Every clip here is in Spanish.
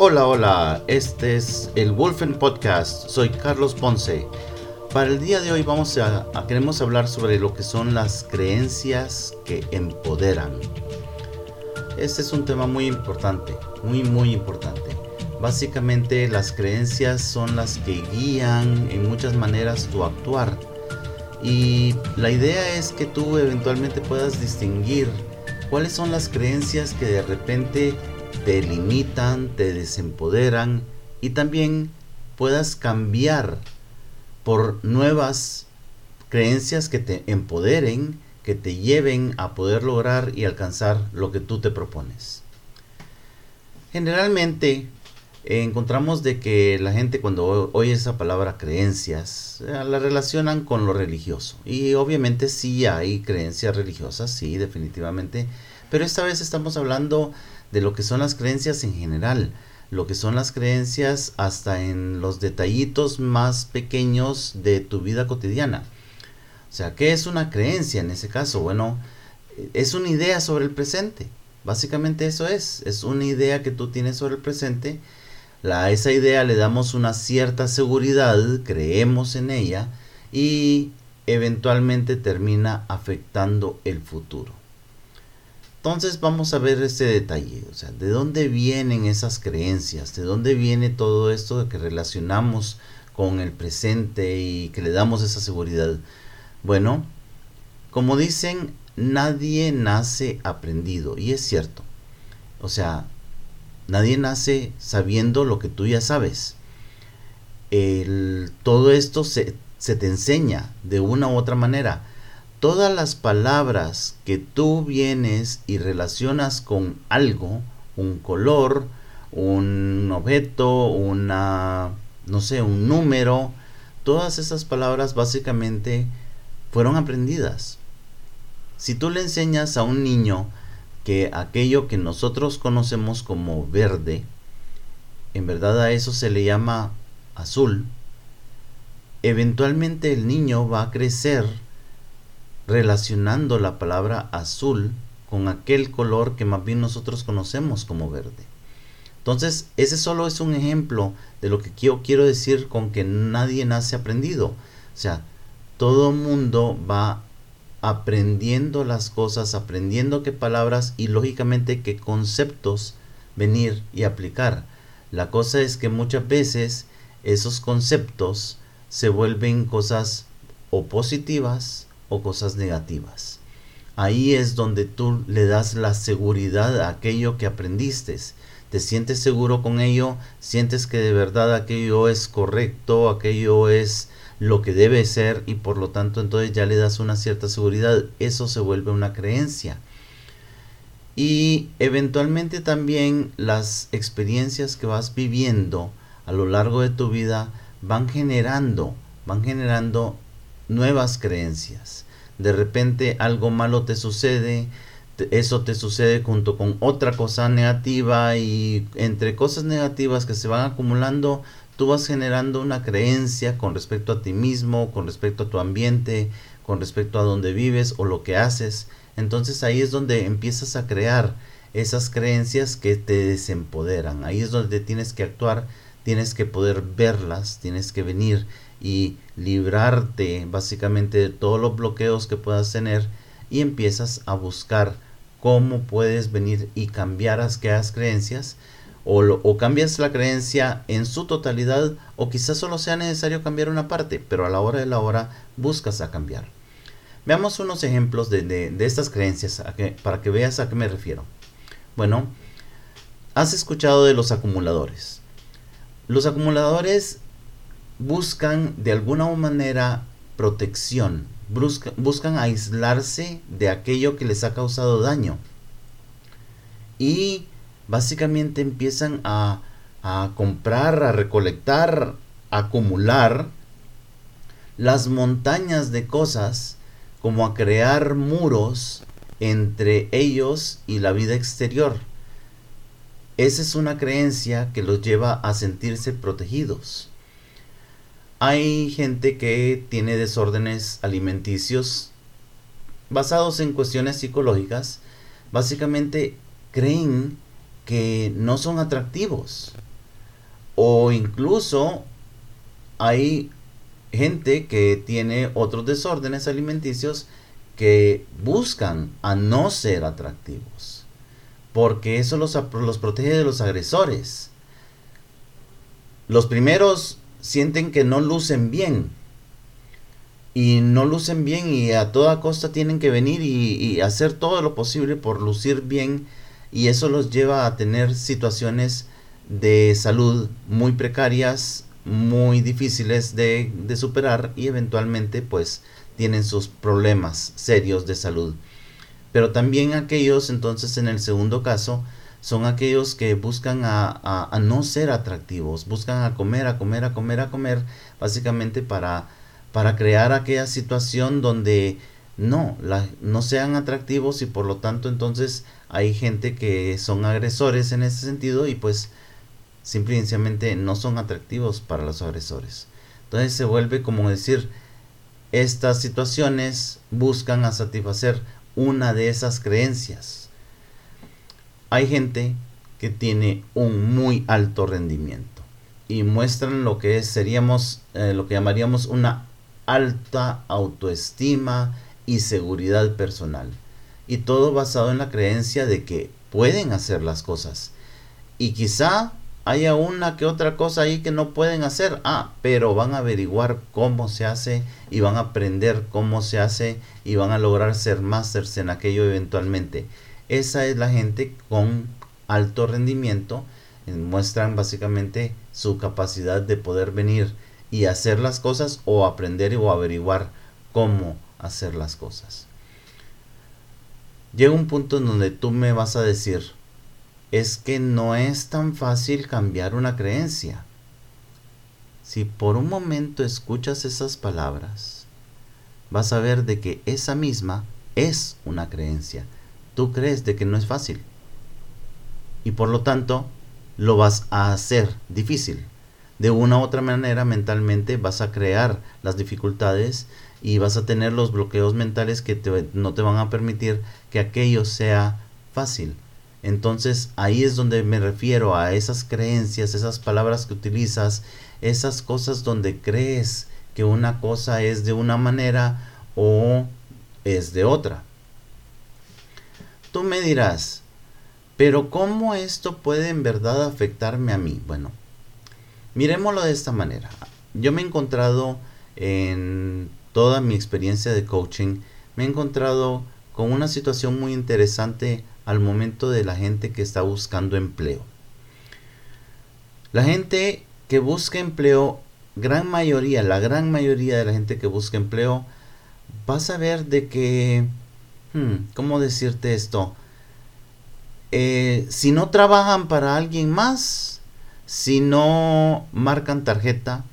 Hola, hola, este es el Wolfen Podcast, soy Carlos Ponce. Para el día de hoy vamos a, queremos hablar sobre lo que son las creencias que empoderan. Este es un tema muy importante, muy muy importante. Básicamente las creencias son las que guían en muchas maneras tu actuar. Y la idea es que tú eventualmente puedas distinguir cuáles son las creencias que de repente te limitan, te desempoderan y también puedas cambiar por nuevas creencias que te empoderen, que te lleven a poder lograr y alcanzar lo que tú te propones. Generalmente encontramos de que la gente cuando oye esa palabra creencias eh, la relacionan con lo religioso y obviamente sí hay creencias religiosas, sí definitivamente, pero esta vez estamos hablando de lo que son las creencias en general, lo que son las creencias hasta en los detallitos más pequeños de tu vida cotidiana. O sea, ¿qué es una creencia en ese caso? Bueno, es una idea sobre el presente. Básicamente eso es, es una idea que tú tienes sobre el presente. a esa idea le damos una cierta seguridad, creemos en ella y eventualmente termina afectando el futuro. Entonces vamos a ver ese detalle, o sea, de dónde vienen esas creencias, de dónde viene todo esto de que relacionamos con el presente y que le damos esa seguridad. Bueno, como dicen, nadie nace aprendido, y es cierto. O sea, nadie nace sabiendo lo que tú ya sabes. Todo esto se te enseña de una u otra manera todas las palabras que tú vienes y relacionas con algo, un color, un objeto, una, no sé, un número, todas esas palabras básicamente fueron aprendidas. Si tú le enseñas a un niño que aquello que nosotros conocemos como verde, en verdad a eso se le llama azul, eventualmente el niño va a crecer relacionando la palabra azul con aquel color que más bien nosotros conocemos como verde. Entonces, ese solo es un ejemplo de lo que yo quiero decir con que nadie nace aprendido. O sea, todo mundo va aprendiendo las cosas, aprendiendo qué palabras y lógicamente qué conceptos venir y aplicar. La cosa es que muchas veces esos conceptos se vuelven cosas o positivas o cosas negativas. Ahí es donde tú le das la seguridad a aquello que aprendiste. Te sientes seguro con ello, sientes que de verdad aquello es correcto, aquello es lo que debe ser y por lo tanto entonces ya le das una cierta seguridad. Eso se vuelve una creencia. Y eventualmente también las experiencias que vas viviendo a lo largo de tu vida van generando, van generando nuevas creencias. De repente algo malo te sucede, eso te sucede junto con otra cosa negativa y entre cosas negativas que se van acumulando, tú vas generando una creencia con respecto a ti mismo, con respecto a tu ambiente, con respecto a donde vives o lo que haces. Entonces ahí es donde empiezas a crear esas creencias que te desempoderan. Ahí es donde tienes que actuar, tienes que poder verlas, tienes que venir y librarte básicamente de todos los bloqueos que puedas tener y empiezas a buscar cómo puedes venir y cambiar aquellas creencias o, o, cambias la creencia en su totalidad o quizás solo sea necesario cambiar una parte, pero a la hora de la hora buscas a cambiar. Veamos unos ejemplos de, de, estas creencias para que veas a qué me refiero. Bueno, has escuchado de los acumuladores. Los acumuladores buscan de alguna manera protección, buscan aislarse de aquello que les ha causado daño. Y básicamente empiezan a, a comprar, a recolectar, a acumular las montañas de cosas, como a crear muros entre ellos y la vida exterior. Esa es una creencia que los lleva a sentirse protegidos. Hay gente que tiene desórdenes alimenticios basados en cuestiones psicológicas. Básicamente creen que no son atractivos. O incluso hay gente que tiene otros desórdenes alimenticios que buscan a no ser atractivos. Porque eso los, protege de los agresores. Los primeros sienten que no lucen bien. Y no lucen bien y a toda costa tienen que venir y, hacer todo lo posible por lucir bien. Y eso los lleva a tener situaciones de salud muy precarias, muy difíciles de, de, superar y eventualmente pues tienen sus problemas serios de salud. Pero también aquellos entonces en el segundo caso son aquellos que buscan a, a, no ser atractivos, buscan a comer, a comer, a comer, a comer, básicamente para, para crear aquella situación donde no, la, no sean atractivos y por lo tanto entonces hay gente que son agresores en ese sentido y pues simplemente no son atractivos para los agresores. Entonces se vuelve como decir, estas situaciones buscan a satisfacer una de esas creencias. Hay gente que tiene un muy alto rendimiento y muestran lo que seríamos eh, lo que llamaríamos una alta autoestima y seguridad personal. Y todo basado en la creencia de que pueden hacer las cosas. Y quizá haya una que otra cosa ahí que no pueden hacer. Ah, pero van a averiguar cómo se hace y van a aprender cómo se hace y van a lograr ser masters en aquello eventualmente. Esa es la gente con alto rendimiento. Eh, muestran básicamente su capacidad de poder venir y hacer las cosas o aprender o averiguar cómo hacer las cosas. Llega un punto en donde tú me vas a decir, es que no es tan fácil cambiar una creencia. Si por un momento escuchas esas palabras, vas a ver de que esa misma es una creencia. Tú crees de que no es fácil. Y por lo tanto, lo vas a hacer difícil. De una u otra manera, mentalmente vas a crear las dificultades y vas a tener los bloqueos mentales que no te van a permitir que aquello sea fácil entonces ahí es donde me refiero a esas creencias, esas palabras que utilizas, esas cosas donde crees que una cosa es de una manera o es de otra. Tú me dirás, pero ¿cómo esto puede en verdad afectarme a mí? Bueno, miremoslo de esta manera. Yo me he encontrado en toda mi experiencia de coaching, me he encontrado con una situación muy interesante al momento de la gente que está buscando empleo. La gente que busca empleo, gran mayoría, la gran mayoría de la gente que busca empleo, vas a ver de que, hmm, ¿cómo decirte esto? Eh, si no trabajan para alguien más, si no marcan tarjeta,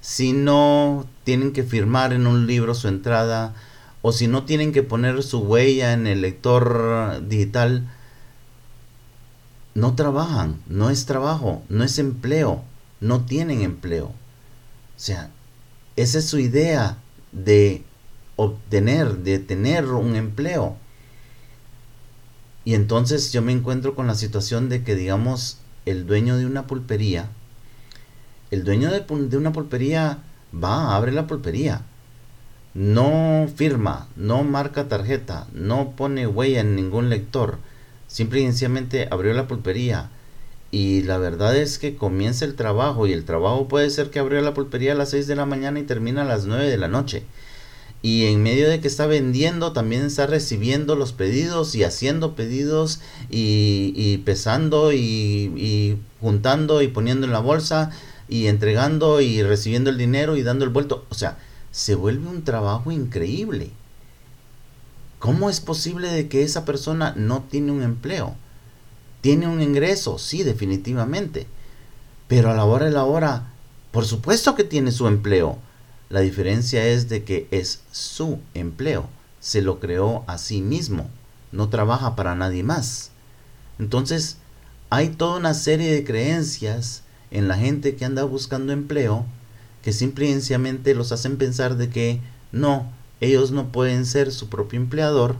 si no tienen que firmar en un libro su entrada, o si no tienen que poner su huella en el lector digital, no trabajan, no es trabajo, no es empleo, no tienen empleo. O sea, esa es su idea de obtener, de tener un empleo. Y entonces yo me encuentro con la situación de que, digamos, el dueño de una pulpería, el dueño de, una pulpería va, abre la pulpería, no firma, no marca tarjeta, no pone huella en ningún lector, simple y sencillamente abrió la pulpería. Y la verdad es que comienza el trabajo y el trabajo puede ser que abrió la pulpería a las 6 de la mañana y termina a las 9 de la noche. Y en medio de que está vendiendo, también está recibiendo los pedidos y haciendo pedidos y, pesando y, y juntando y poniendo en la bolsa y entregando y recibiendo el dinero y dando el vuelto. O sea, se vuelve un trabajo increíble. ¿Cómo es posible de que esa persona no tiene un empleo? Tiene un ingreso, sí, definitivamente. Pero a la hora de la hora, por supuesto que tiene su empleo. La diferencia es de que es su empleo. Se lo creó a sí mismo. No trabaja para nadie más. Entonces, hay toda una serie de creencias en la gente que anda buscando empleo que simplemente los hacen pensar de que no, ellos no pueden ser su propio empleador.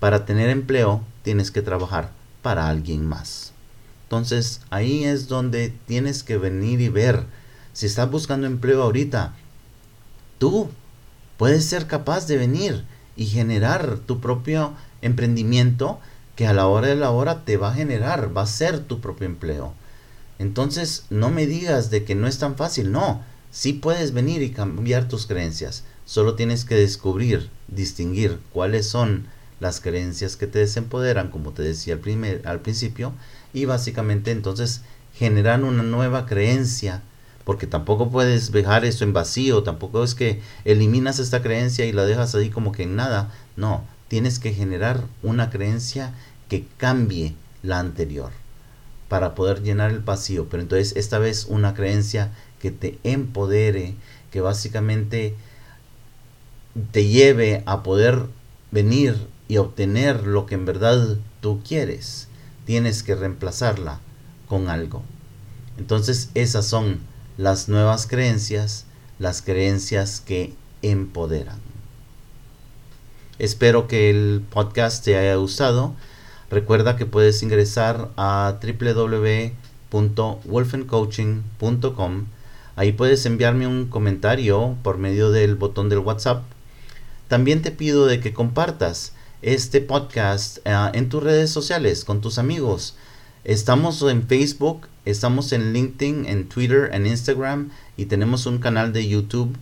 Para tener empleo tienes que trabajar para alguien más. Entonces ahí es donde tienes que venir y ver. Si estás buscando empleo ahorita, tú puedes ser capaz de venir y generar tu propio emprendimiento que a la hora de la hora te va a generar, va a ser tu propio empleo. Entonces no me digas de que no es tan fácil, no, sí puedes venir y cambiar tus creencias, solo tienes que descubrir, distinguir cuáles son las creencias que te desempoderan, como te decía al, primer, al principio, y básicamente entonces generar una nueva creencia, porque tampoco puedes dejar eso en vacío, tampoco es que eliminas esta creencia y la dejas ahí como que en nada, no, tienes que generar una creencia que cambie la anterior para poder llenar el vacío, pero entonces esta vez una creencia que te empodere, que básicamente te lleve a poder venir y obtener lo que en verdad tú quieres tienes que reemplazarla con algo. Entonces esas son las nuevas creencias, las creencias que empoderan. Espero que el podcast te haya gustado. Recuerda que puedes ingresar a www.wolfencoaching.com. Ahí puedes enviarme un comentario por medio del botón del WhatsApp. También te pido de que compartas este podcast eh, en tus redes sociales, con tus amigos. Estamos en Facebook, estamos en LinkedIn, en Twitter, en Instagram y tenemos un canal de YouTube.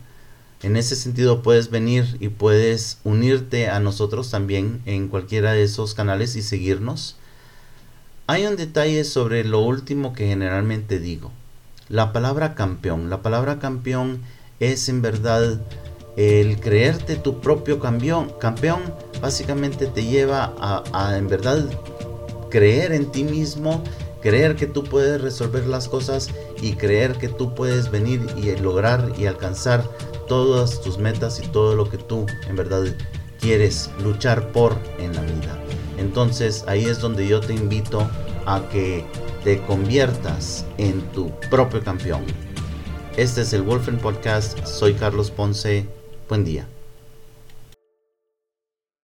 En ese sentido puedes venir y puedes unirte a nosotros también en cualquiera de esos canales y seguirnos. Hay un detalle sobre lo último que generalmente digo. La palabra campeón. La palabra campeón es en verdad el creerte tu propio campeón, campeón básicamente te lleva a, en verdad creer en ti mismo, creer que tú puedes resolver las cosas y creer que tú puedes venir y lograr y alcanzar todas tus metas y todo lo que tú en verdad quieres luchar por en la vida. Entonces ahí es donde yo te invito a que te conviertas en tu propio campeón. Este es el Wolfen Podcast, soy Carlos Ponce Buen día.